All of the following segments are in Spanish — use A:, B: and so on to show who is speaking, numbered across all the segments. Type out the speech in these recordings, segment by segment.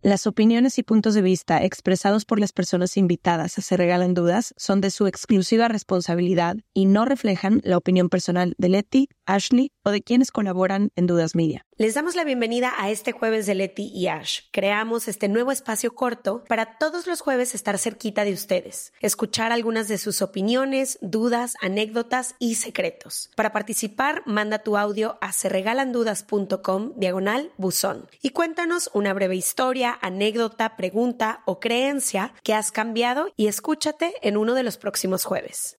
A: Las opiniones y puntos de vista expresados por las personas invitadas a Se Regalan Dudas son de su exclusiva responsabilidad y no reflejan la opinión personal de Leti, Ashley o de quienes colaboran en Dudas Media.
B: Les damos la bienvenida a este jueves de Leti y Ash. Creamos este nuevo espacio corto para todos los jueves estar cerquita de ustedes, escuchar algunas de sus opiniones, dudas, anécdotas y secretos. Para participar, manda tu audio a serregalandudas.com diagonal buzón y cuéntanos una breve historia, anécdota, pregunta o creencia que has cambiado y escúchate en uno de los próximos jueves.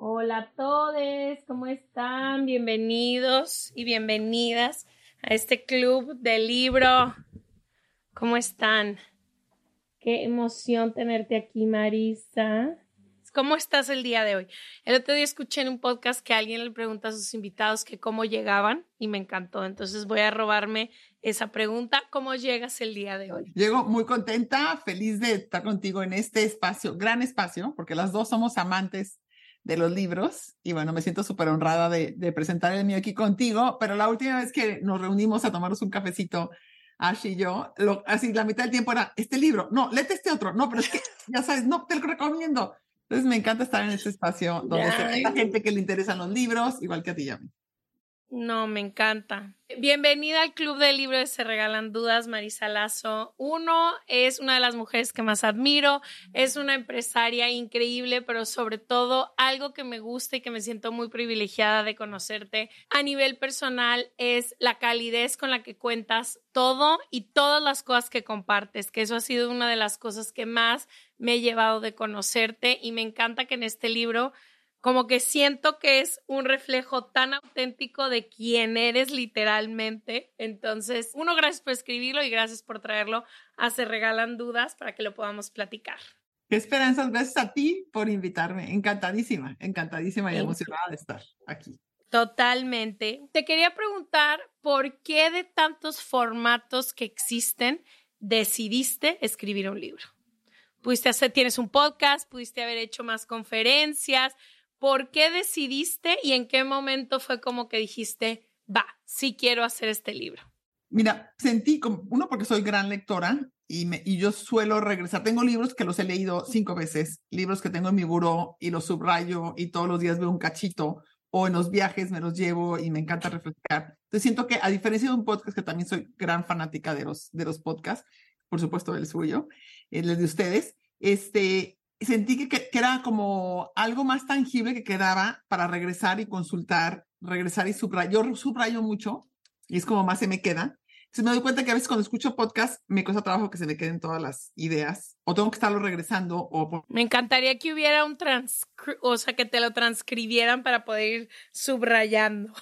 C: Hola a todos, ¿cómo están? Bienvenidos y bienvenidas a este club de libro. ¿Cómo están? Qué emoción tenerte aquí, Marisa. ¿Cómo estás el día de hoy? El otro día escuché en un podcast que alguien le pregunta a sus invitados que cómo llegaban y me encantó. Entonces voy a robarme esa pregunta. ¿Cómo llegas el día de hoy?
D: Llego muy contenta, feliz de estar contigo en este espacio, gran espacio, porque las dos somos amantes de los libros y bueno, me siento súper honrada de, de, presentar el mío aquí contigo, pero la última vez que nos reunimos a tomarnos un cafecito, Ash y yo, lo, así la mitad del tiempo era este libro, no, léete este otro, no, pero es que ya sabes, no, te lo recomiendo. Entonces me encanta estar en este espacio donde hay gente que le interesan los libros, igual que a ti, Yami.
C: No, me encanta. Bienvenida al Club del Libro de Se Regalan Dudas, Marisa Lazo. Uno es una de las mujeres que más admiro, es una empresaria increíble, pero sobre todo algo que me gusta y que me siento muy privilegiada de conocerte a nivel personal es la calidez con la que cuentas todo y todas las cosas que compartes, que eso ha sido una de las cosas que más me he llevado de conocerte y me encanta que en este libro como que siento que es un reflejo tan auténtico de quién eres literalmente. Entonces, uno, gracias por escribirlo y gracias por traerlo a Se Regalan Dudas para que lo podamos platicar.
D: Qué esperanzas, gracias a ti por invitarme. Encantadísima, encantadísima y emocionada de estar aquí.
C: Totalmente. Te quería preguntar, ¿por qué de tantos formatos que existen decidiste escribir un libro? Pudiste hacer, tienes un podcast, pudiste haber hecho más conferencias, ¿Por qué decidiste y en qué momento fue como que dijiste, va, sí quiero hacer este libro?
D: Mira, sentí como, uno porque soy gran lectora y, y yo suelo regresar. Tengo libros que los he leído cinco veces, libros que tengo en mi buró y los subrayo y todos los días veo un cachito o en los viajes me los llevo y me encanta refrescar. Entonces siento que a diferencia de un podcast que también soy gran fanática de los, de los podcasts, por supuesto el suyo, el de ustedes, este, sentí que, que, era como algo más tangible que quedaba para regresar y consultar, regresar y subrayar. Yo subrayo mucho y es como más se me queda. Entonces me doy cuenta que a veces cuando escucho podcast me cuesta trabajo que se me queden todas las ideas o tengo que estarlo regresando o...
C: Me encantaría que hubiera un trans... o sea, que te lo transcribieran para poder ir subrayando.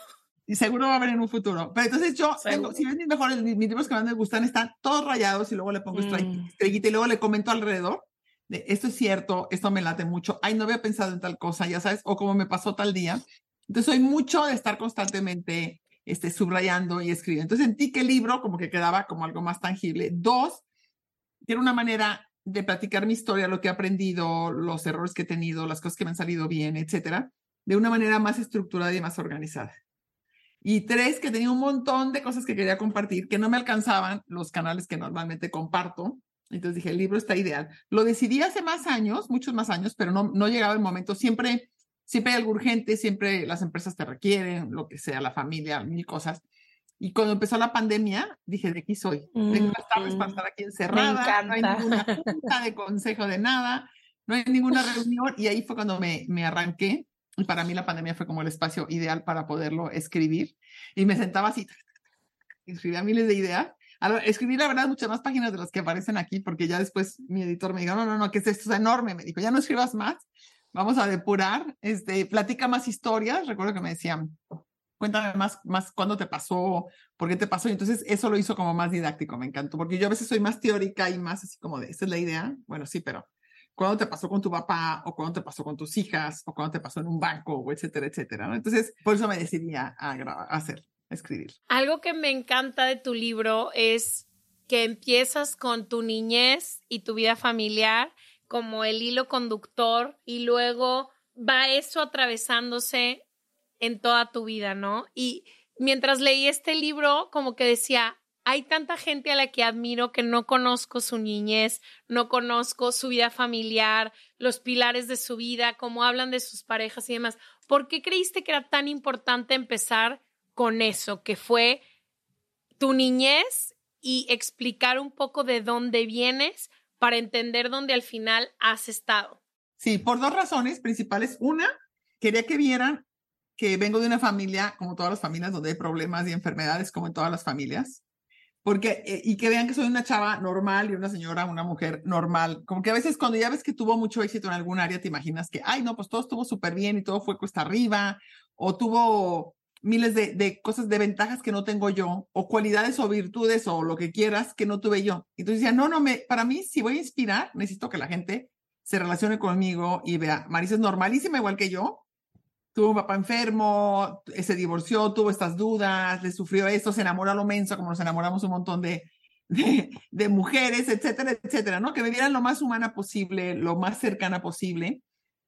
D: Y seguro va a haber en un futuro. Pero entonces yo, tengo, si ves mis mejores, mis, mis, libros que más me gustan están todos rayados y luego le pongo mm. estrellita y luego le comento alrededor de esto es cierto, esto me late mucho, ay, no había pensado en tal cosa, ya sabes, o como me pasó tal día. Entonces, soy mucho de estar constantemente este, subrayando y escribiendo. Entonces, sentí que el libro como que quedaba como algo más tangible. Dos, tiene una manera de platicar mi historia, lo que he aprendido, los errores que he tenido, las cosas que me han salido bien, etcétera, de una manera más estructurada y más organizada. Y tres, que tenía un montón de cosas que quería compartir que no me alcanzaban los canales que normalmente comparto entonces dije, el libro está ideal. Lo decidí hace más años, muchos más años, pero no, no llegaba el momento. Siempre, siempre hay algo urgente, siempre las empresas te requieren, lo que sea, la familia, mil cosas. Y cuando empezó la pandemia, dije, de aquí soy. Tengo las tardes para estar aquí encerrada. No hay ninguna junta de consejo de nada. No hay ninguna reunión. Y ahí fue cuando me, me arranqué. Y para mí la pandemia fue como el espacio ideal para poderlo escribir. Y me sentaba así, escribía miles de ideas. Escribí, la verdad, muchas más páginas de las que aparecen aquí, porque ya después mi editor me dijo, no, no, no, que esto es enorme. Me dijo, ya no escribas más, vamos a depurar, este, platica más historias. Recuerdo que me decían, cuéntame más, más cuándo te pasó, por qué te pasó. Y entonces eso lo hizo como más didáctico, me encantó, porque yo a veces soy más teórica y más así como de, esta es la idea. Bueno, sí, pero cuándo te pasó con tu papá, o cuándo te pasó con tus hijas, o cuándo te pasó en un banco, o etcétera, etcétera. ¿no? Entonces, por eso me decidí a, a, hacer, escribir.
C: Algo que me encanta de tu libro es que empiezas con tu niñez y tu vida familiar como el hilo conductor y luego va eso atravesándose en toda tu vida, ¿no? Y mientras leí este libro, como que decía, hay tanta gente a la que admiro que no conozco su niñez, no conozco su vida familiar, los pilares de su vida, cómo hablan de sus parejas y demás. ¿Por qué creíste que era tan importante empezar con eso, que fue tu niñez y explicar un poco de dónde vienes para entender dónde al final has estado?
D: Sí, por dos razones principales. Una, quería que vieran que vengo de una familia, como todas las familias, donde hay problemas y enfermedades, como en todas las familias. Porque, eh, y que vean que soy una chava normal y una señora, una mujer normal. Como que a veces cuando ya ves que tuvo mucho éxito en algún área, te imaginas que, ay, no, pues todo estuvo súper bien y todo fue cuesta arriba, o tuvo miles de, de, cosas, de ventajas que no tengo yo, o cualidades o virtudes o lo que quieras que no tuve yo. Entonces decía, no, no, me, para mí, si voy a inspirar, necesito que la gente se relacione conmigo y vea, Marisa es normalísima igual que yo, tuvo un papá enfermo, se divorció, tuvo estas dudas, le sufrió esto, se enamoró a lo menso, como nos enamoramos un montón de, de, mujeres, etcétera, etcétera, ¿no? Que me vieran lo más humana posible, lo más cercana posible.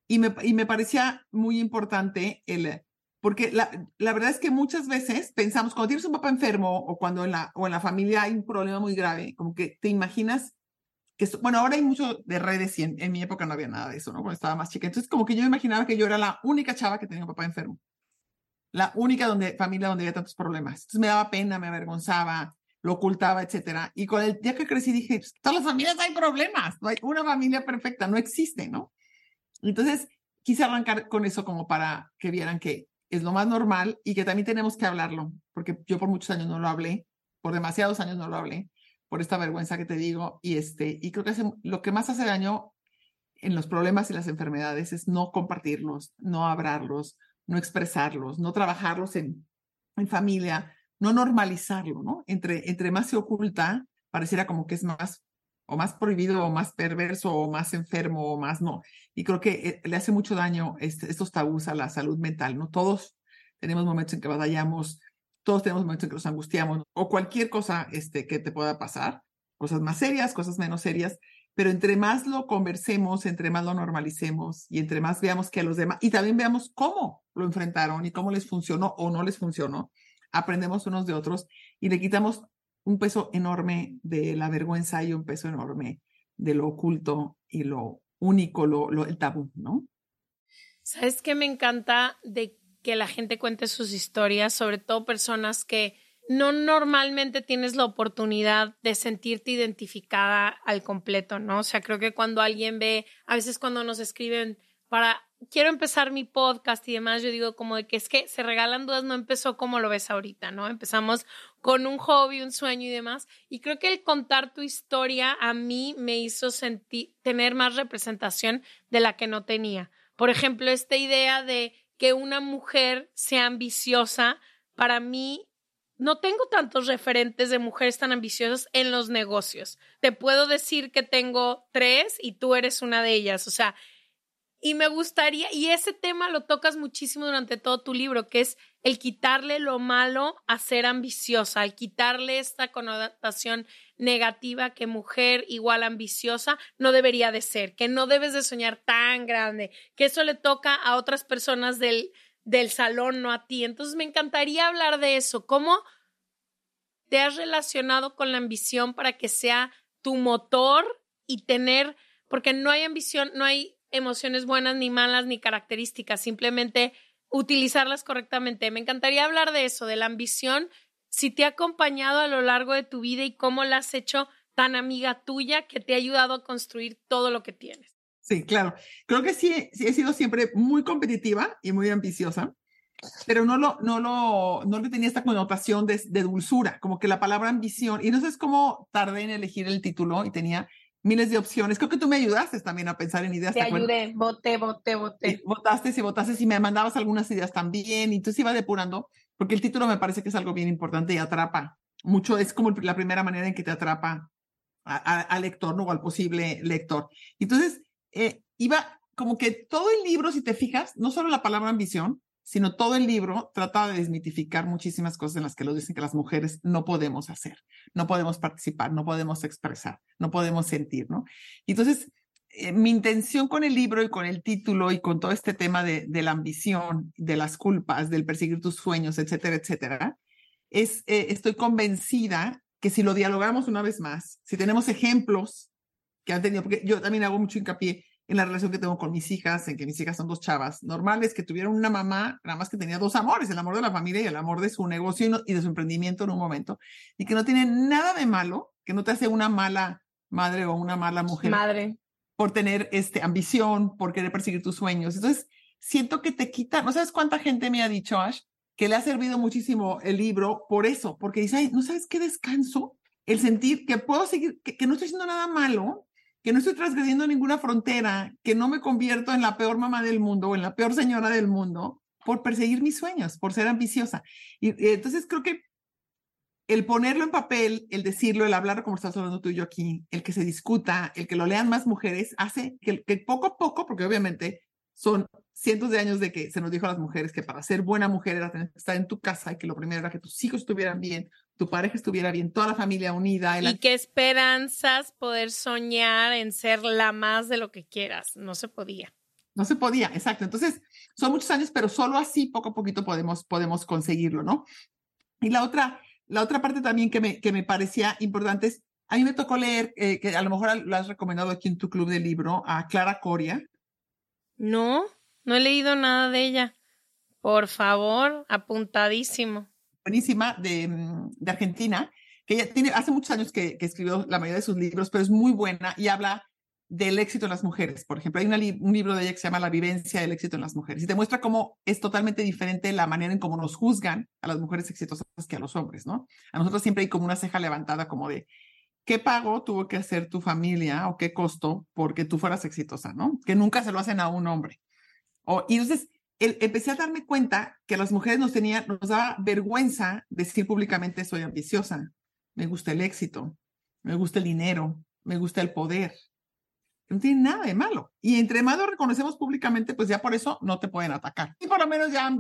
D: Y me, y me parecía muy importante el, porque la, la, verdad es que muchas veces pensamos, cuando tienes un papá enfermo o cuando en la, o en la familia hay un problema muy grave, como que te imaginas bueno, ahora hay mucho de redes y en, mi época no había nada de eso, ¿no? Cuando estaba más chica. Entonces, como que yo imaginaba que yo era la única chava que tenía un papá enfermo. La única donde, familia donde había tantos problemas. Entonces me daba pena, me avergonzaba, lo ocultaba, etcétera. Y con el día que crecí dije, pues, todas las familias hay problemas, no hay una familia perfecta, no existe, ¿no? Entonces, quise arrancar con eso como para que vieran que es lo más normal y que también tenemos que hablarlo, porque yo por muchos años no lo hablé, por demasiados años no lo hablé por esta vergüenza que te digo. Y, este, y creo que lo que más hace daño en los problemas y las enfermedades es no compartirlos, no hablarlos, no expresarlos, no trabajarlos en, en familia, no normalizarlo, ¿no? Entre, entre más se oculta, pareciera como que es más o más prohibido o más perverso o más enfermo o más no. Y creo que eh, le hace mucho daño este, estos tabús a la salud mental, ¿no? Todos tenemos momentos en que batallamos todos tenemos momentos en que nos angustiamos o cualquier cosa este, que te pueda pasar, cosas más serias, cosas menos serias, pero entre más lo conversemos, entre más lo normalicemos y entre más veamos que a los demás, y también veamos cómo lo enfrentaron y cómo les funcionó o no les funcionó, aprendemos unos de otros y le quitamos un peso enorme de la vergüenza y un peso enorme de lo oculto y lo único, lo, el tabú, ¿no?
C: ¿Sabes qué me encanta de que la gente cuente sus historias, sobre todo personas que no normalmente tienes la oportunidad de sentirte identificada al completo, ¿no? O sea, creo que cuando alguien ve, a veces cuando nos escriben para, quiero empezar mi podcast y demás, yo digo como de que es que se regalan dudas, no empezó como lo ves ahorita, ¿no? Empezamos con un hobby, un sueño y demás. Y creo que el contar tu historia a mí me hizo sentir, tener más representación de la que no tenía. Por ejemplo, esta idea de que una mujer sea ambiciosa, para mí no tengo tantos referentes de mujeres tan ambiciosas en los negocios. Te puedo decir que tengo tres y tú eres una de ellas. O sea, y me gustaría, y ese tema lo tocas muchísimo durante todo tu libro, que es el quitarle lo malo a ser ambiciosa, el quitarle esta connotación negativa que mujer igual ambiciosa no debería de ser, que no debes de soñar tan grande, que eso le toca a otras personas del, del salón, no a ti. Entonces me encantaría hablar de eso, cómo te has relacionado con la ambición para que sea tu motor y tener, porque no hay ambición, no hay emociones buenas ni malas ni características, simplemente utilizarlas correctamente. Me encantaría hablar de eso, de la ambición si te ha acompañado a lo largo de tu vida y cómo la has hecho tan amiga tuya que te ha ayudado a construir todo lo que tienes.
D: Sí, claro. Creo que sí, he sido siempre muy competitiva y muy ambiciosa, pero no lo, no lo, no le tenía esta connotación de, de, dulzura, como que la palabra ambición, y no sé cómo tardé en elegir el título y tenía miles de opciones. Creo que tú me ayudaste también a pensar en ideas.
C: Te, ayudé, voté, voté, voté.
D: votaste, y votaste, y me mandabas algunas ideas también, y entonces iba depurando, porque el título me parece que es algo bien importante y atrapa mucho, es como la primera manera en que te atrapa al lector, ¿no? O al posible lector. Entonces, eh, iba como que todo el libro, si te fijas, no solo la palabra ambición, sino todo el libro trata de desmitificar muchísimas cosas en las que lo dicen que las mujeres no podemos hacer, no podemos participar, no podemos expresar, no podemos sentir, ¿no? Entonces, eh, mi intención con el libro y con el título y con todo este tema de, de, la ambición, de las culpas, del perseguir tus sueños, etcétera, etcétera, es, eh, estoy convencida que si lo dialogamos una vez más, si tenemos ejemplos que han tenido, porque yo también hago mucho hincapié en la relación que tengo con mis hijas, en que mis hijas son dos chavas normales, que tuvieron una mamá, nada más que tenía dos amores, el amor de la familia y el amor de su negocio y, de su emprendimiento en un momento, y que no tiene nada de malo, que no te hace una mala madre o una mala mujer.
C: Madre.
D: Por tener este, ambición, por querer perseguir tus sueños. Entonces, siento que te quita, no sabes cuánta gente me ha dicho, Ash, que le ha servido muchísimo el libro por eso, porque dice, Ay, no sabes qué descanso, el sentir que puedo seguir, que, que no estoy haciendo nada malo, que no estoy transgrediendo ninguna frontera, que no me convierto en la peor mamá del mundo o en la peor señora del mundo por perseguir mis sueños, por ser ambiciosa. Y, entonces creo que el ponerlo en papel, el decirlo, el hablar como estás hablando tú y yo aquí, el que se discuta, el que lo lean más mujeres, hace que, poco a poco, porque obviamente son cientos de años de que se nos dijo a las mujeres que para ser buena mujer era estar en tu casa y que lo primero era que tus hijos estuvieran bien, tu pareja estuviera bien, toda la familia unida.
C: Y qué esperanzas poder soñar en ser la más de lo que quieras. No se podía.
D: No se podía, exacto. Entonces, son muchos años, pero solo así, poco a poquito, podemos, podemos conseguirlo, ¿no? Y la otra, la otra parte también que me, que me parecía importante es, a mí me tocó leer, eh, que a lo mejor lo has recomendado aquí en tu club de libro, a Clara Coria.
C: No, no he leído nada de ella. Por favor, apuntadísimo
D: buenísima de, mm, de, Argentina, que ella tiene, hace muchos años que, escribió la mayoría de sus libros, pero es muy buena y habla del éxito en las mujeres. Por ejemplo, hay un libro de ella que se llama La vivencia del éxito en las mujeres y te muestra cómo es totalmente diferente la manera en cómo nos juzgan a las mujeres exitosas que a los hombres, ¿no? A nosotros siempre hay como una ceja levantada como de, ¿qué pago tuvo que hacer tu familia o qué costó porque tú fueras exitosa, ¿no? Que nunca se lo hacen a un hombre. O, y entonces, empecé a darme cuenta que las mujeres nos tenía, nos daba vergüenza decir públicamente soy ambiciosa, me gusta el éxito, me gusta el dinero, me gusta el poder. No tiene nada de malo. Y entre más lo reconocemos públicamente, pues ya por eso no te pueden atacar. Y por lo menos ya,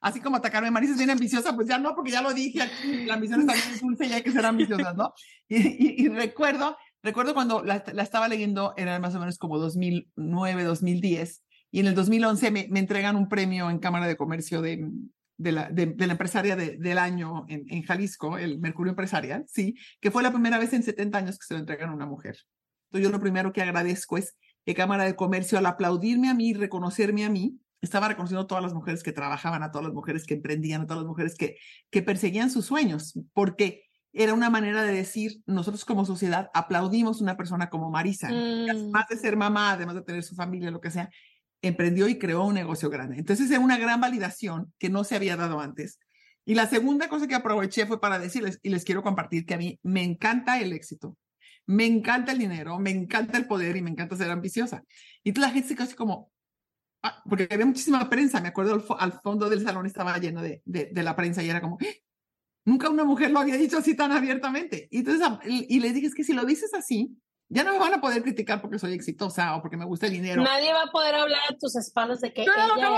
D: así como atacarme, Marisa es bien ambiciosa, pues ya no, porque ya lo dije, la ambición está bien dulce y hay que ser ambiciosas, ¿no? Y, recuerdo, recuerdo cuando la, la, estaba leyendo, era más o menos como 2009, 2010, y en el 2011 me, me entregan un premio en Cámara de Comercio de, de, la, de, la, empresaria del año en, en, Jalisco, el Mercurio Empresarial, sí, que fue la primera vez en 70 años que se lo entregan a una mujer. Entonces yo lo primero que agradezco es que Cámara de Comercio, al aplaudirme a mí, reconocerme a mí, estaba reconociendo a todas las mujeres que trabajaban, a todas las mujeres que emprendían, a todas las mujeres que, que perseguían sus sueños, porque era una manera de decir, nosotros como sociedad aplaudimos a una persona como Marisa, mm. además de ser mamá, además de tener su familia, lo que sea, emprendió y creó un negocio grande. Entonces era una gran validación que no se había dado antes. Y la segunda cosa que aproveché fue para decirles, y les quiero compartir que a mí me encanta el éxito, me encanta el dinero, me encanta el poder y me encanta ser ambiciosa. Y la gente se quedó como, ah, porque había muchísima prensa, me acuerdo al, fondo del salón estaba lleno de, de, la prensa y era como, ¡Ah! nunca una mujer lo había dicho así tan abiertamente. Y entonces, y, y le dije, es que si lo dices así, ya no me van a poder criticar porque soy exitosa o porque me gusta el dinero.
C: Nadie va a poder hablar a tus espaldas de que ella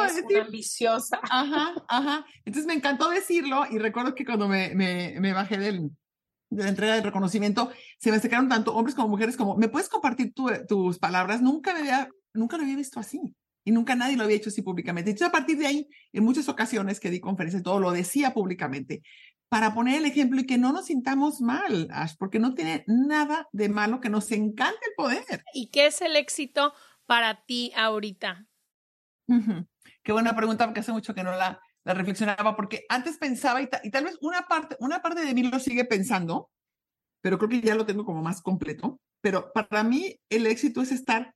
C: es una ambiciosa.
D: Ajá, ajá. Entonces me encantó decirlo y recuerdo que cuando me, me, me bajé del, de la entrega del reconocimiento, se me acercaron tanto hombres como mujeres como, ¿me puedes compartir tus palabras? Nunca me había, nunca lo había visto así. Y nunca nadie lo había hecho así públicamente. Entonces, a partir de ahí, en muchas ocasiones que di conferencias, todo lo decía públicamente para poner el ejemplo y que no nos sintamos mal, Ash, porque no tiene nada de malo que nos encante el poder.
C: ¿Y qué es el éxito para ti ahorita?
D: Qué buena pregunta, porque hace mucho que no la, la reflexionaba porque antes pensaba y, y, tal vez una parte, una parte de mí lo sigue pensando, pero creo que ya lo tengo como más completo. Pero para mí el éxito es estar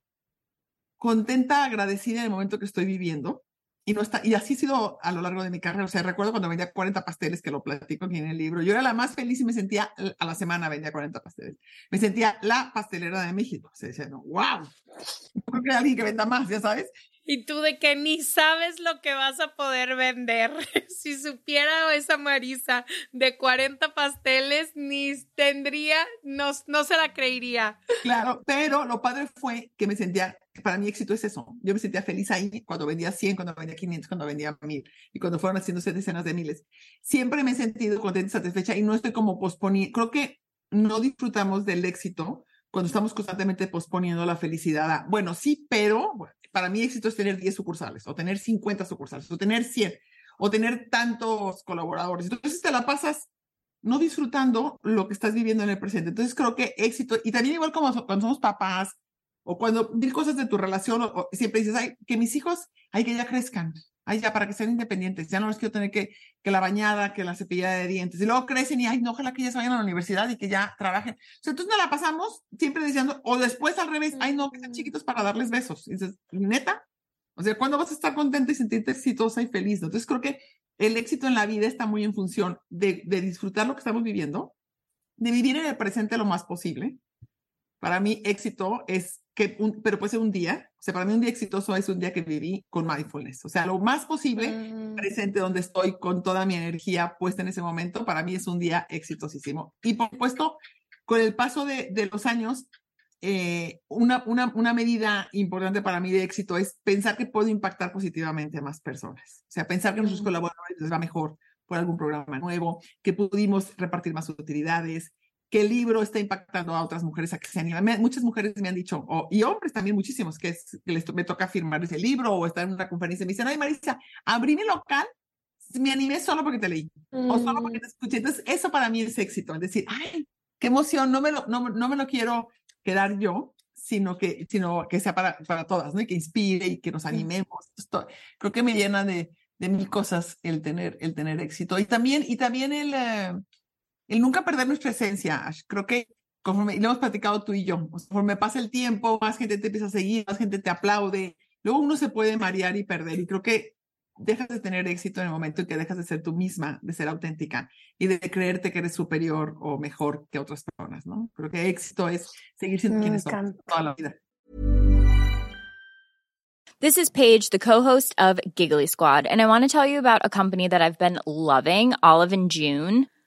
D: contenta, agradecida en el momento que estoy viviendo. Y, no está, y así ha sido a lo largo de mi carrera. O sea, recuerdo cuando vendía 40 pasteles, que lo platico aquí en el libro. Yo era la más feliz y me sentía, a la semana vendía 40 pasteles. Me sentía la pastelera de México. O sea, decía, no, wow, creo que hay alguien que venda más, ya sabes.
C: Y tú de que ni sabes lo que vas a poder vender. si supiera esa Marisa de 40 pasteles, ni tendría, no, no se la creería.
D: Claro, pero lo padre fue que me sentía, para mí éxito es eso. Yo me sentía feliz ahí cuando vendía 100, cuando vendía 500, cuando vendía 1000 y cuando fueron haciéndose decenas de miles. Siempre me he sentido contenta satisfecha y no estoy como posponiendo. Creo que no disfrutamos del éxito cuando estamos constantemente posponiendo la felicidad. bueno, sí, pero para mí éxito es tener 10 sucursales, o tener 50 sucursales, o tener 100, o tener tantos colaboradores. Entonces te la pasas no disfrutando lo que estás viviendo en el presente. Entonces creo que éxito, y también igual como cuando somos papás, o cuando mil cosas de tu relación, o, siempre dices, ay, que mis hijos, hay que ya crezcan, ay, ya para que sean independientes, ya no les quiero tener que, que la bañada, que la cepillada de dientes, y luego crecen y, ay, no, ojalá que ya se vayan a la universidad y que ya trabajen. O sea, entonces nos la pasamos siempre diciendo, o después al revés, ay, no, que sean chiquitos para darles besos. Y dices, neta, o sea, ¿cuándo vas a estar contenta y sentirte exitosa y feliz? Entonces creo que el éxito en la vida está muy en función de, de disfrutar lo que estamos viviendo, de vivir en el presente lo más posible. Para mí, éxito es que, pero puede ser un día, o sea, para mí un día exitoso es un día que viví con mindfulness, o sea, lo más posible mm. presente donde estoy con toda mi energía puesta en ese momento, para mí es un día exitosísimo. Y por supuesto, con el paso de, de los años, eh, una, una, una, medida importante para mí de éxito es pensar que puedo impactar positivamente a más personas. O sea, pensar que a nuestros mm. colaboradores les va mejor por algún programa nuevo, que pudimos repartir más utilidades, que el libro está impactando a otras mujeres a que se animen. muchas mujeres me han dicho, y hombres también muchísimos, que, les, me toca firmar ese libro o estar en una conferencia me dicen, ay Marisa, abrí mi local, me animé solo porque te leí o solo porque mm. te escuché. Entonces, eso para mí es éxito, es decir, ay, qué emoción, no me lo, no, no me lo quiero quedar yo, sino que, sino que sea para, para todas, ¿no? Y que inspire y que nos animemos. Esto, creo que me llena de, de mil cosas el tener, el tener éxito. Y también, y también el... Eh, el nunca perder nuestra esencia, Ash. Creo que conforme lo hemos platicado tú y yo, conforme pasa el tiempo, más gente te empieza a seguir, más gente te aplaude, luego uno se puede marear y perder. Y creo que dejas de tener éxito en el momento en que dejas de ser tú misma, de ser auténtica y de creerte que eres superior o mejor que otras personas, ¿no? Creo que éxito es seguir siendo quien somos toda la vida.
E: This is Paige, the co-host of Giggly Squad, and I want to tell you about a company that I've been loving, Olive and June.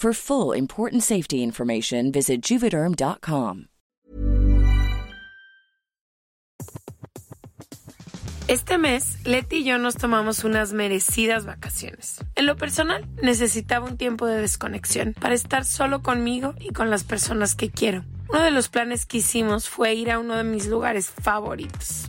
F: For full important safety information, visit juvederm.com.
C: Este mes, Leti y yo nos tomamos unas merecidas vacaciones. En lo personal, necesitaba un tiempo de desconexión para estar solo conmigo y con las personas que quiero. Uno de los planes que hicimos fue ir a uno de mis lugares favoritos,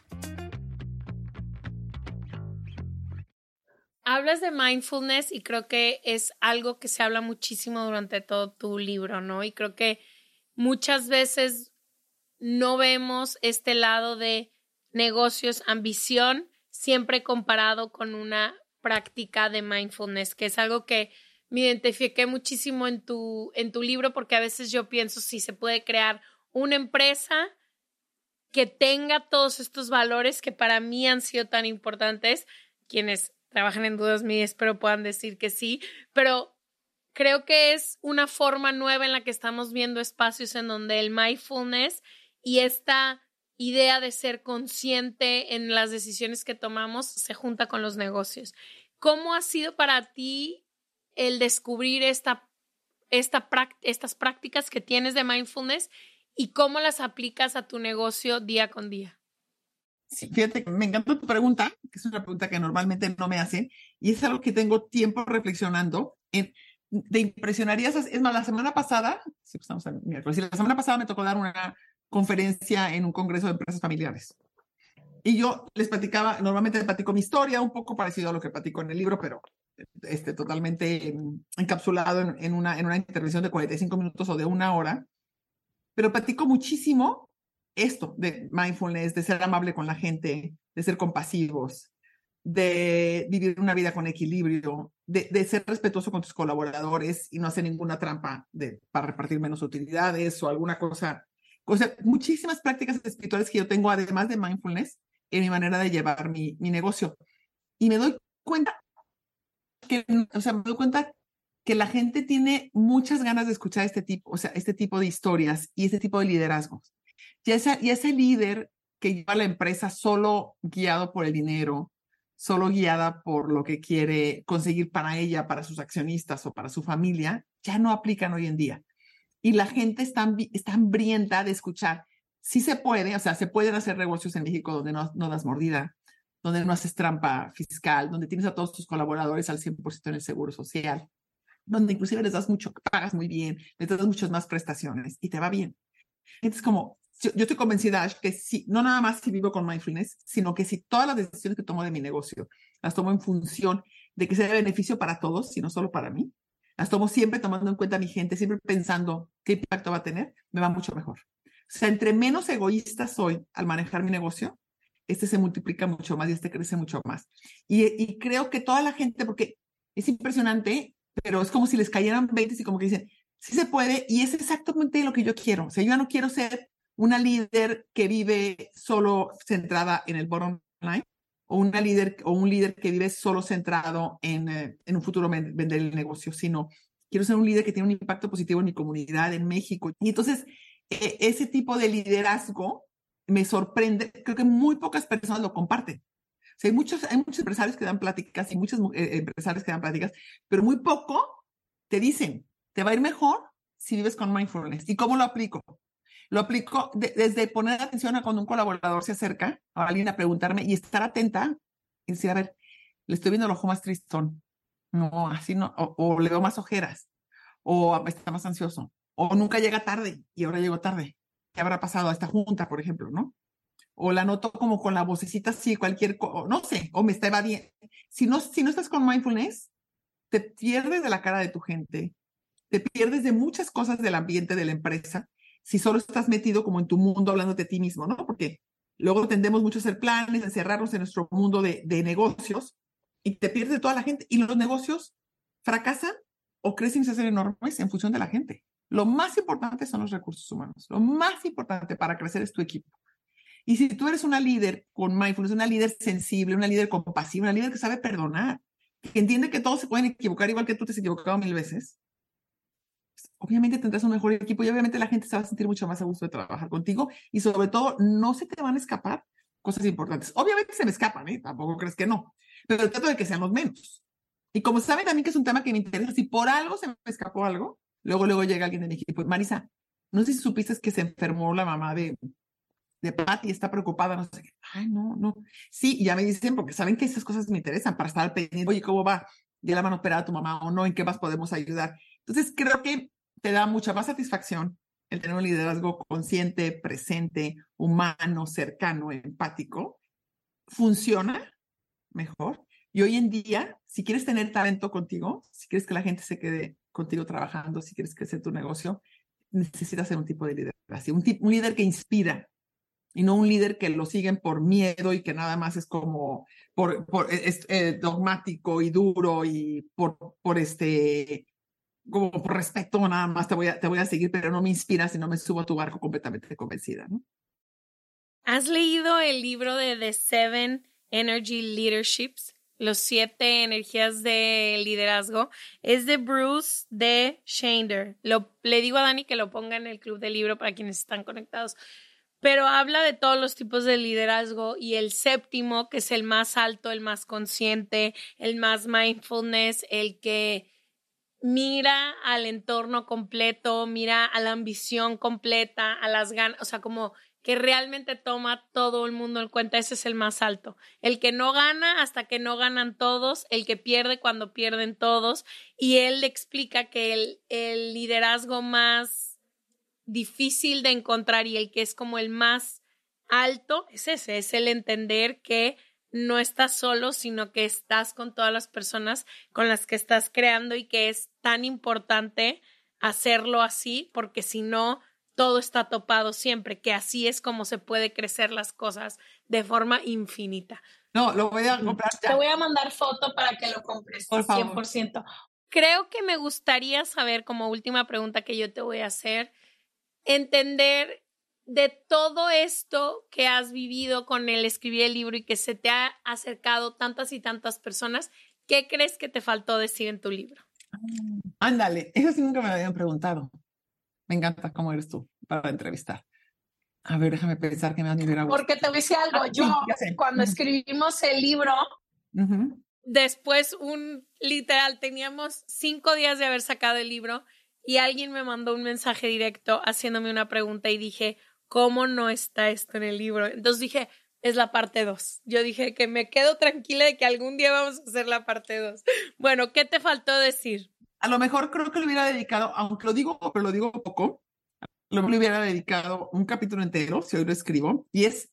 C: Hablas de mindfulness y creo que es algo que se habla muchísimo durante todo tu libro, ¿no? Y creo que muchas veces no vemos este lado de negocios, ambición, siempre comparado con una práctica de mindfulness, que es algo que me identifiqué muchísimo en tu, en tu libro, porque a veces yo pienso si se puede crear una empresa que tenga todos estos valores que para mí han sido tan importantes, quienes trabajan en dudas mías, espero puedan decir que sí, pero creo que es una forma nueva en la que estamos viendo espacios en donde el mindfulness y esta idea de ser consciente en las decisiones que tomamos se junta con los negocios. ¿Cómo ha sido para ti el descubrir esta, estas prácticas que tienes de mindfulness y cómo las aplicas a tu negocio día con día?
D: Sí, fíjate, me encanta tu pregunta, que es una pregunta que normalmente no me hacen, y es algo que tengo tiempo reflexionando. En, de impresionarías, es más, la semana pasada, sí, pues estamos en miércoles, la semana pasada me tocó dar una conferencia en un congreso de empresas familiares. Y yo les platicaba, normalmente platico mi historia, un poco parecido a lo que platico en el libro, pero este, totalmente encapsulado en, en, una, en una intervención de 45 minutos o de una hora. Pero platico muchísimo esto de mindfulness, de ser amable con la gente, de ser compasivos, de vivir una vida con equilibrio, de, ser respetuoso con tus colaboradores y no hacer ninguna trampa para repartir menos utilidades o alguna cosa. O sea, muchísimas prácticas espirituales que yo tengo, además de mindfulness, en mi manera de llevar mi, mi negocio. Y me doy cuenta que, o sea, me doy cuenta que la gente tiene muchas ganas de escuchar este tipo, o sea, este tipo de historias y este tipo de liderazgos. Y, y ese líder que lleva la empresa solo guiado por el dinero, solo guiada por lo que quiere conseguir para ella, para sus accionistas o para su familia, ya no aplican hoy en día. Y la gente está, está hambrienta de escuchar. Sí se puede, o sea, se pueden hacer negocios en México donde no, no das mordida, donde no haces trampa fiscal, donde tienes a todos tus colaboradores al 100% en el seguro social, donde inclusive les das mucho, pagas muy bien, les das muchas más prestaciones y te va bien. Entonces, como yo, estoy convencida que si, no nada más si vivo con mindfulness, sino que si todas las decisiones que tomo de mi negocio las tomo en función de que sea de beneficio para todos y no solo para mí, las tomo siempre tomando en cuenta a mi gente, siempre pensando qué impacto va a tener, me va mucho mejor. O sea, entre menos egoísta soy al manejar mi negocio, este se multiplica mucho más y este crece mucho más. Y, y creo que toda la gente, porque es impresionante, pero es como si les cayeran 20 y como que dicen, sí se puede y es exactamente lo que yo quiero. O sea, yo ya no quiero ser una líder que vive solo centrada en el bottom line o una líder o un líder que vive solo centrado en, eh, en un futuro vender el negocio, sino quiero ser un líder que tiene un impacto positivo en mi comunidad, en México. Y entonces, e, ese tipo de liderazgo me sorprende. Creo que muy pocas personas lo comparten. Hay, muchos, hay muchos empresarios que dan pláticas y muchos eh, empresarios que dan pláticas, pero muy poco te dicen, te va a ir mejor si vives con mindfulness. ¿Y cómo lo aplico? Lo aplico desde poner atención a cuando un colaborador se acerca a alguien a preguntarme y estar atenta y decir, a ver, le estoy viendo el ojo más tristón. No, así no, o, le veo más ojeras, o está más ansioso, o nunca llega tarde y ahora llegó tarde. ¿Qué habrá pasado a esta junta, por ejemplo, no? O la noto como con la vocecita así, cualquier, no sé, o me está evadiendo. Si no, si no estás con mindfulness, te pierdes de la cara de tu gente, te pierdes de muchas cosas del ambiente de la empresa si solo estás metido como en tu mundo hablando de ti mismo, ¿no? Porque luego tendemos mucho a hacer planes, a encerrarnos en nuestro mundo de, de negocios y te pierdes de toda la gente. Y los negocios fracasan o crecen y se hacen enormes en función de la gente. Lo más importante son los recursos humanos. Lo más importante para crecer es tu equipo. Y si tú eres una líder con mindfulness, una líder sensible, una líder compasiva, una líder que sabe perdonar, que entiende que todos se pueden equivocar igual que tú te has equivocado mil veces, obviamente tendrás un mejor equipo y obviamente la gente se va a sentir mucho más a gusto de trabajar contigo y sobre todo no se te van a escapar cosas importantes. Obviamente se me escapan, ¿eh? tampoco crees que no, pero trato de que sean los menos. Y como saben también que es un tema que me interesa, si por algo se me escapó algo, luego, luego llega alguien de mi equipo. Marisa, no sé si supiste que se enfermó la mamá de, de Patty, está preocupada, no sé qué. Ay, no, no. Sí, ya me dicen, porque saben que esas cosas me interesan para estar pendiente. Oye, ¿cómo va? ¿Ya la mano operada tu mamá o no? ¿En qué más podemos ayudar? Entonces, creo que te da mucha más satisfacción el tener un liderazgo consciente, presente, humano, cercano, empático. Funciona mejor. Y hoy en día, si quieres tener talento contigo, si quieres que la gente se quede contigo trabajando, si quieres crecer tu negocio, necesitas ser un tipo de líder así, un, un líder que inspira y no un líder que lo siguen por miedo y que nada más es como por, por es, eh, dogmático y duro y por, por este como por respeto nada más te voy, a, te voy a seguir, pero no me inspiras y no me subo a tu barco completamente convencida, ¿no?
C: ¿Has leído el libro de The Seven Energy Leaderships? Los siete energías de liderazgo. Es de Bruce de Shander. Lo, le digo a Dani que lo ponga en el club de libro para quienes están conectados. Pero habla de todos los tipos de liderazgo y el séptimo, que es el más alto, el más consciente, el más mindfulness, el que mira al entorno completo, mira a la ambición completa, a las ganas, o sea, como que realmente toma todo el mundo en cuenta, ese es el más alto. El que no gana hasta que no ganan todos, el que pierde cuando pierden todos, y él explica que el, el liderazgo más difícil de encontrar y el que es como el más alto es ese, es el entender que no estás solo, sino que estás con todas las personas con las que estás creando y que es tan importante hacerlo así, porque si no, todo está topado siempre, que así es como se puede crecer las cosas de forma infinita.
D: No, lo voy a comprar
C: Te voy a mandar foto para que lo compres, Por 100%. Creo que me gustaría saber, como última pregunta que yo te voy a hacer, entender de todo esto que has vivido con el escribir el libro y que se te ha acercado tantas y tantas personas, ¿qué crees que te faltó decir en tu libro?
D: Ándale, eso sí nunca me lo habían preguntado. Me encanta cómo eres tú para entrevistar. A ver, déjame pensar que me han liberado.
C: Porque te decir algo, ah, yo cuando escribimos el libro, después un literal, teníamos cinco días de haber sacado el libro y alguien me mandó un mensaje directo haciéndome una pregunta y dije, ¿cómo no está esto en el libro? Entonces dije, es la parte 2. Yo dije que me quedo tranquila de que algún día vamos a hacer la parte 2. Bueno, ¿qué te faltó decir?
D: A lo mejor creo que lo hubiera dedicado, aunque lo digo, pero lo digo poco, lo hubiera dedicado un capítulo entero, si hoy lo escribo, y es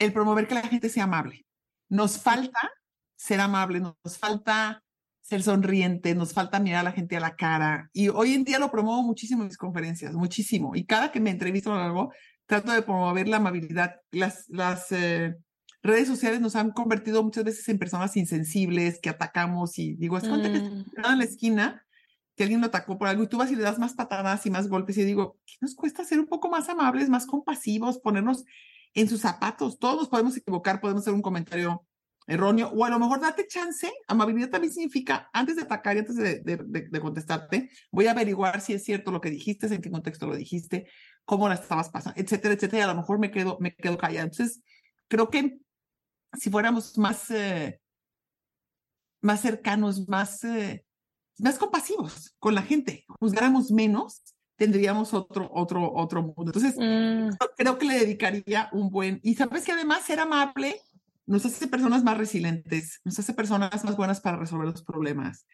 D: el promover que la gente sea amable. Nos falta ser amable, nos falta ser sonriente, nos falta mirar a la gente a la cara. Y hoy en día lo promuevo muchísimo en mis conferencias, muchísimo. Y cada que me entrevisto a algo, trato de promover la amabilidad. Las, las eh, redes sociales nos han convertido muchas veces en personas insensibles, que atacamos y digo, es que mm. en la esquina, que alguien lo atacó por algo y tú vas y le das más patadas y más golpes y digo, ¿qué nos cuesta ser un poco más amables, más compasivos, ponernos en sus zapatos? Todos nos podemos equivocar, podemos hacer un comentario erróneo, o a lo mejor date chance, amabilidad también significa, antes de atacar y antes de, contestarte, voy a averiguar si es cierto lo que dijiste, en qué contexto lo dijiste, cómo la estabas pasando, etcétera, etcétera, y a lo mejor me quedo, me quedo callada. Entonces, creo que si fuéramos más, eh, más cercanos, más, eh, más compasivos con la gente, juzgáramos menos, tendríamos otro, otro, otro mundo. Entonces, mm. creo que le dedicaría un buen, y sabes que además ser amable nos hace personas más resilientes, nos hace personas más buenas para resolver los problemas,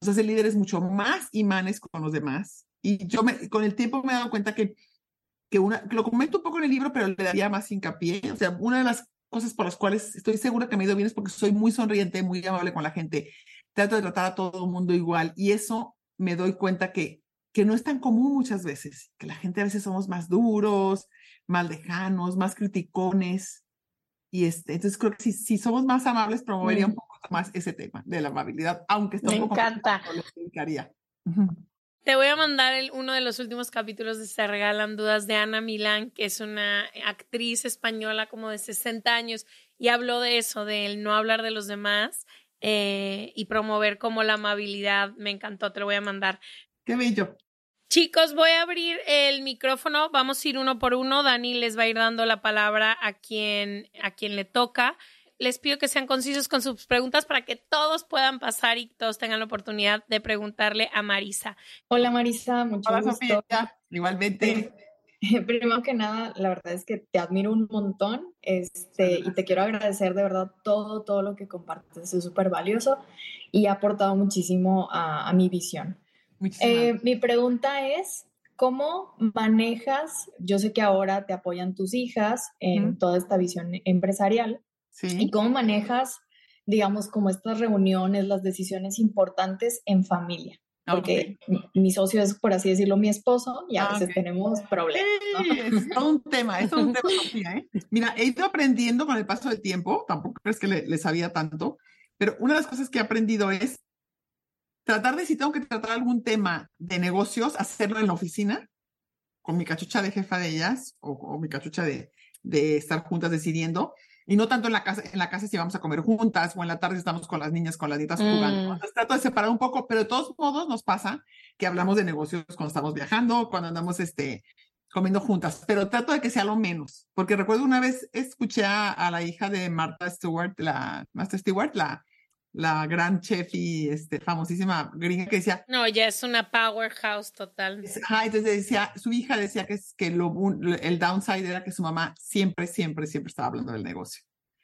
D: nos hace líderes mucho más imanes con los demás. Y yo me, con el tiempo me he dado cuenta que, que una, lo comento un poco en el libro, pero le daría más hincapié. O sea, una de las cosas por las cuales estoy segura que me he ido bien es porque soy muy sonriente, muy amable con la gente. Trato de tratar a todo el mundo igual y eso me doy cuenta que, que no es tan común muchas veces, que la gente a veces somos más duros, más lejanos, más criticones y este, entonces creo que si, si somos más amables, promovería un poco más ese tema de la amabilidad, aunque está
C: Me
D: un poco
C: encanta. Te voy a mandar el, uno de los últimos capítulos de Se Regalan Dudas de Ana Milán, que es una actriz española como de 60 años, y habló de eso, de no hablar de los demás eh, y promover como la amabilidad. Me encantó, te lo voy a mandar.
D: Qué bello.
C: Chicos, voy a abrir el micrófono, vamos a ir uno por uno. Dani les va a ir dando la palabra a quien, a quien le toca. Les pido que sean concisos con sus preguntas para que todos puedan pasar y todos tengan la oportunidad de preguntarle a Marisa.
G: Hola Marisa, mucho
D: Hola,
G: gusto.
D: Sofía. Igualmente.
G: Primero que nada, la verdad es que te admiro un montón este, y te quiero agradecer de verdad todo, todo lo que compartes. Es súper valioso y ha aportado muchísimo a mi visión. Eh, mi pregunta es, ¿cómo manejas? Yo sé que ahora te apoyan tus hijas en toda esta visión empresarial. ¿Y cómo manejas, digamos, como estas reuniones, las decisiones importantes en familia? Porque mi socio es, por así decirlo, mi esposo y a veces tenemos problemas.
D: Es todo un tema, es un tema, ¿eh? Mira, he ido aprendiendo con el paso del tiempo, tampoco crees que le, le sabía tanto, pero una de las cosas que he aprendido es tratar de si tengo que tratar algún tema de negocios, hacerlo en la oficina, con mi cachucha de jefa de ellas, o, mi cachucha de, de estar juntas decidiendo, y no tanto en la casa, en la casa si vamos a comer juntas, o en la tarde estamos con las niñas, con las nietas jugando. Mm. Entonces trato de separar un poco, pero de todos modos nos pasa que hablamos de negocios cuando estamos viajando, cuando andamos este, comiendo juntas, pero trato de que sea lo menos, porque recuerdo una vez escuché a, a la hija de Martha Stewart, la Master Stewart, la, la gran chef y este, famosísima gringa que decía...
C: No, ya es una powerhouse total.
D: Ajá, entonces decía, su hija decía que, que lo, el downside era que su mamá siempre, siempre, siempre estaba hablando del negocio.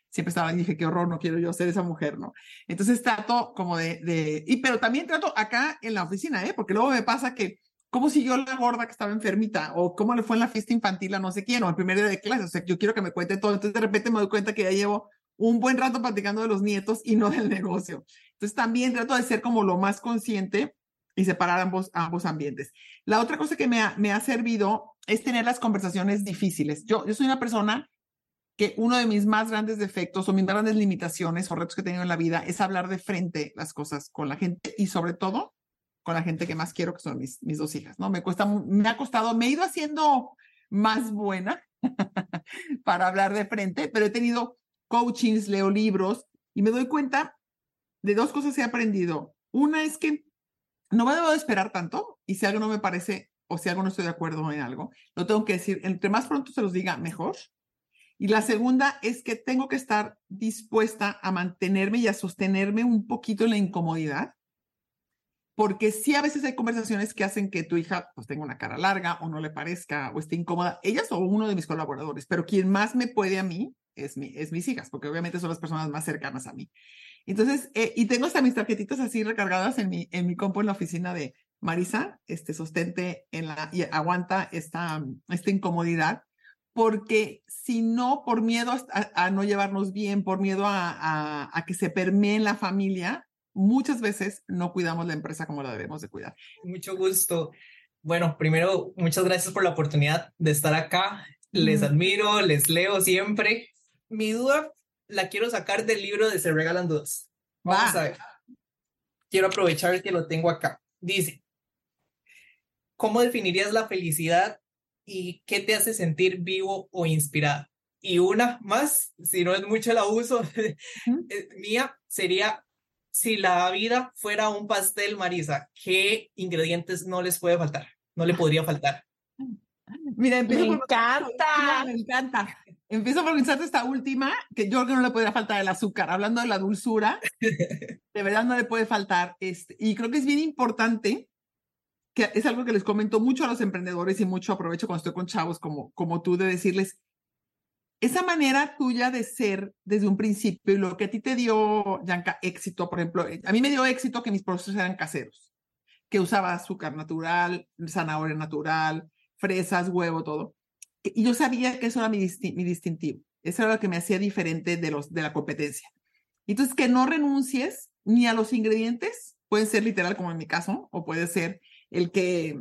D: Siempre estaba, y dije, qué horror, no quiero yo ser esa mujer, ¿no? Entonces trato como de, de, y pero también trato acá en la oficina, ¿eh? Porque luego me pasa que, ¿cómo siguió la gorda que estaba enfermita? O cómo le fue en la fiesta infantil a no sé quién, o el primer día de clase, o sea, yo quiero que me cuente todo. Entonces de repente me doy cuenta que ya llevo un buen rato platicando de los nietos y no del negocio. Entonces también trato de ser como lo más consciente y separar ambos, ambos ambientes. La otra cosa que me ha, me ha servido es tener las conversaciones difíciles. Yo, yo soy una persona que uno de mis más grandes defectos o mis grandes limitaciones o retos que he tenido en la vida es hablar de frente las cosas con la gente y sobre todo con la gente que más quiero, que son mis, mis dos hijas, ¿no? Me cuesta, me ha costado, me he ido haciendo más buena para hablar de frente, pero he tenido coachings, leo libros y me doy cuenta de dos cosas que he aprendido. Una es que no me debo esperar tanto y si algo no me parece o si algo no estoy de acuerdo en algo, lo tengo que decir. Entre más pronto se los diga, mejor. Y la segunda es que tengo que estar dispuesta a mantenerme y a sostenerme un poquito en la incomodidad, porque sí a veces hay conversaciones que hacen que tu hija pues tenga una cara larga o no le parezca o esté incómoda, ellas o uno de mis colaboradores, pero quien más me puede a mí es, mi, es mis hijas, porque obviamente son las personas más cercanas a mí. Entonces, eh, y tengo hasta mis tarjetitas así recargadas en mi, en mi compu en la oficina de Marisa, este sostente en la, y aguanta esta, esta incomodidad, porque si no, por miedo a, no llevarnos bien, por miedo a, a, a, que se permee en la familia, muchas veces no cuidamos la empresa como la debemos de cuidar.
H: Mucho gusto. Bueno, primero, muchas gracias por la oportunidad de estar acá. Les admiro, les leo siempre mi duda la quiero sacar del libro de Se Regalan Dudas. Vamos a ver. Quiero aprovechar que lo tengo acá. Dice, ¿cómo definirías la felicidad y qué te hace sentir vivo o inspirado? Y una más, si no es mucho el abuso eh, mía, sería si la vida fuera un pastel, Marisa, ¿qué ingredientes no les puede faltar? No le podría faltar.
D: Mira,
C: me encanta.
D: Me encanta. Empiezo a organizarte esta última, que yo creo que no le podría faltar el azúcar. Hablando de la dulzura, de verdad no le puede faltar. Este, y creo que es bien importante, que es algo que les comento mucho a los emprendedores y mucho aprovecho cuando estoy con chavos como, como tú, de decirles, esa manera tuya de ser desde un principio y lo que a ti te dio, Yanka, éxito, por ejemplo, eh, a mí me dio éxito que mis procesos eran caseros, que usaba azúcar natural, zanahoria natural, fresas, huevo, todo. Y yo sabía que eso era mi, mi distintivo. Eso era lo que me hacía diferente de, los, de la competencia. Entonces, que no renuncies ni a los ingredientes, pueden ser literal como en mi caso, o puede ser el que,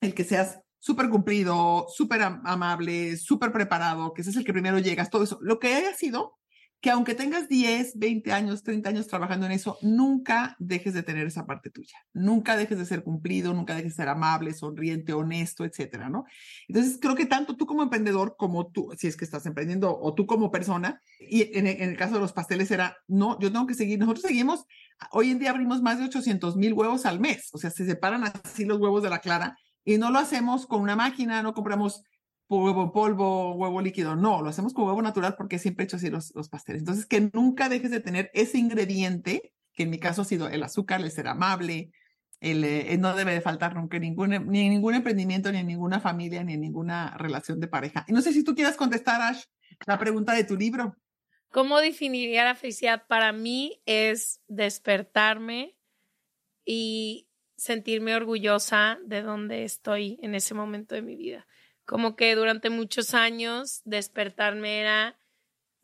D: el que seas súper cumplido, súper amable, súper preparado, que ese es el que primero llegas, todo eso. Lo que haya sido, que aunque tengas 10, 20 años, 30 años trabajando en eso, nunca dejes de tener esa parte tuya. Nunca dejes de ser cumplido, nunca dejes de ser amable, sonriente, honesto, etcétera, ¿no? Entonces, creo que tanto tú como emprendedor, como tú, si es que estás emprendiendo, o tú como persona, y en, el caso de los pasteles era, no, yo tengo que seguir, nosotros seguimos, hoy en día abrimos más de 800 mil huevos al mes, o sea, se separan así los huevos de la clara y no lo hacemos con una máquina, no compramos huevo en polvo, huevo líquido, no, lo hacemos con huevo natural porque siempre he hecho así los, pasteles. Entonces, que nunca dejes de tener ese ingrediente, que en mi caso ha sido el azúcar, el ser amable, el, eh, no debe de faltar nunca ningún, ni en ningún emprendimiento, ni en ninguna familia, ni en ninguna relación de pareja. Y no sé si tú quieras contestar, Ash, la pregunta de tu libro.
C: ¿Cómo definiría la felicidad? Para mí es despertarme y sentirme orgullosa de donde estoy en ese momento de mi vida. Como que durante muchos años despertarme era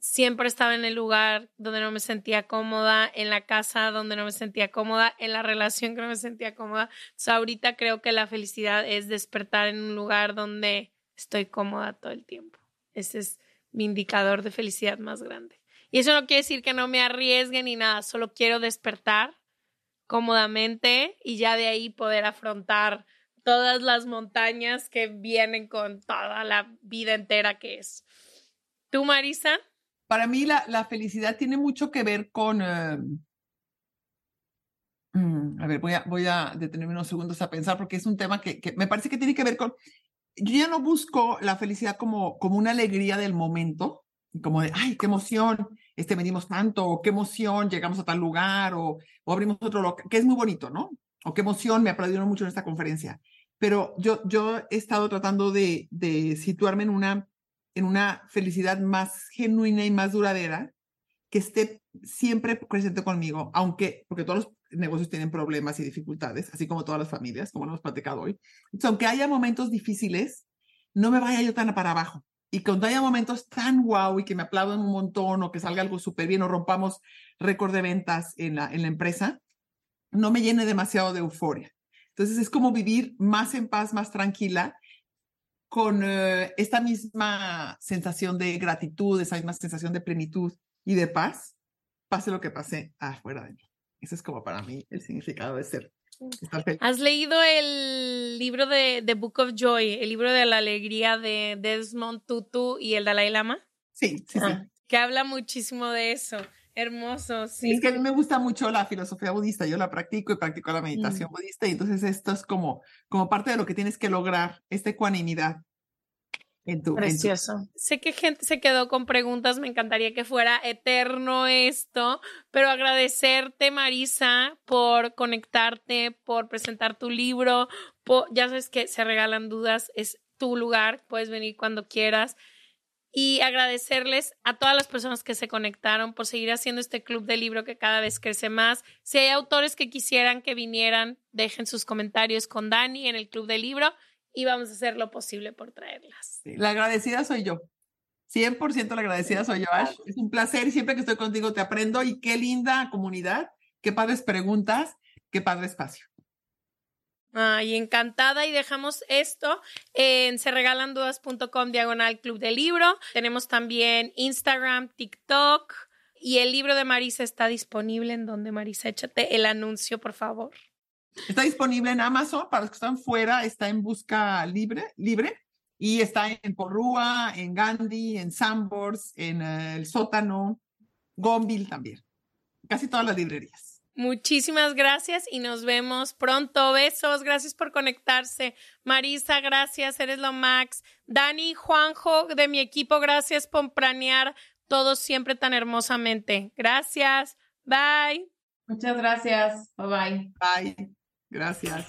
C: siempre estaba en el lugar donde no me sentía cómoda, en la casa donde no me sentía cómoda, en la relación que no me sentía cómoda. Ahorita creo que la felicidad es despertar en un lugar donde estoy cómoda todo el tiempo. Ese es mi indicador de felicidad más grande. Y eso no quiere decir que no me arriesgue ni nada, solo quiero despertar cómodamente y ya de ahí poder afrontar todas las montañas que vienen con toda la vida entera que es. ¿Tú, Marisa?
D: Para mí la, la felicidad tiene mucho que ver con... Mm, a ver, voy a, voy a detenerme unos segundos a pensar porque es un tema que, que, me parece que tiene que ver con... Yo ya no busco la felicidad como, como una alegría del momento, como de, ay, qué emoción, este, venimos tanto, o qué emoción, llegamos a tal lugar, o, o abrimos otro local, que es muy bonito, ¿no? O qué emoción, me aplaudieron mucho en esta conferencia. Pero yo, yo he estado tratando de, de situarme en una, en una felicidad más genuina y más duradera, que esté siempre presente conmigo, aunque, porque todos los negocios tienen problemas y dificultades, así como todas las familias, como lo hemos platicado hoy. Entonces, aunque haya momentos difíciles, no me vaya yo tan para abajo y cuando haya momentos tan guau y que me aplaudan un montón o que salga algo súper bien o rompamos récord de ventas en la, en la empresa, no me llene demasiado de euforia. Entonces es como vivir más en paz, más tranquila, con eh, esta misma sensación de gratitud, esa misma sensación de plenitud y de paz, pase lo que pase afuera de mí. Ese es como para mí el significado de ser
C: ¿Has leído el libro de The Book of Joy, el libro de la alegría de Desmond Tutu y el Dalai Lama?
D: Sí, sí, sí. Ah,
C: que habla muchísimo de eso. Hermoso, sí.
D: Es que a mí me gusta mucho la filosofía budista, yo la practico y practico la meditación mm. budista, y entonces esto es como, como parte de lo que tienes que lograr, esta ecuanimidad
C: Precioso. Sé que gente se quedó con preguntas, me encantaría que fuera eterno esto, pero agradecerte, Marisa, por conectarte, por presentar tu libro. ya sabes que se regalan dudas, es tu lugar, puedes venir cuando quieras. Y agradecerles a todas las personas que se conectaron por seguir haciendo este club de libro que cada vez crece más. Si hay autores que quisieran que vinieran, dejen sus comentarios con Dani en el club de libro y vamos a hacer lo posible por traerlas.
D: la agradecida soy yo. 100% la agradecida soy yo, Ash. Es un placer siempre que estoy contigo te aprendo y qué linda comunidad, qué padres preguntas, qué padre espacio.
C: Ay, encantada y dejamos esto en serregalandudas.com diagonal club de libro. Tenemos también Instagram, TikTok y el libro de Marisa está disponible en donde Marisa, échate el anuncio, por favor.
D: Está disponible en Amazon, para los que están fuera, está en busca libre, libre y está en Porrúa, en Gandhi, en Sambors, en eh, El Sótano, Gonville también. Casi todas las librerías.
C: Muchísimas gracias y nos vemos pronto. Besos, gracias por conectarse. Marisa, gracias, eres lo max. Dani, Juanjo, de mi equipo, gracias por planear todo siempre tan hermosamente. Gracias. Bye.
I: Muchas gracias. Bye bye.
D: Bye. Gracias.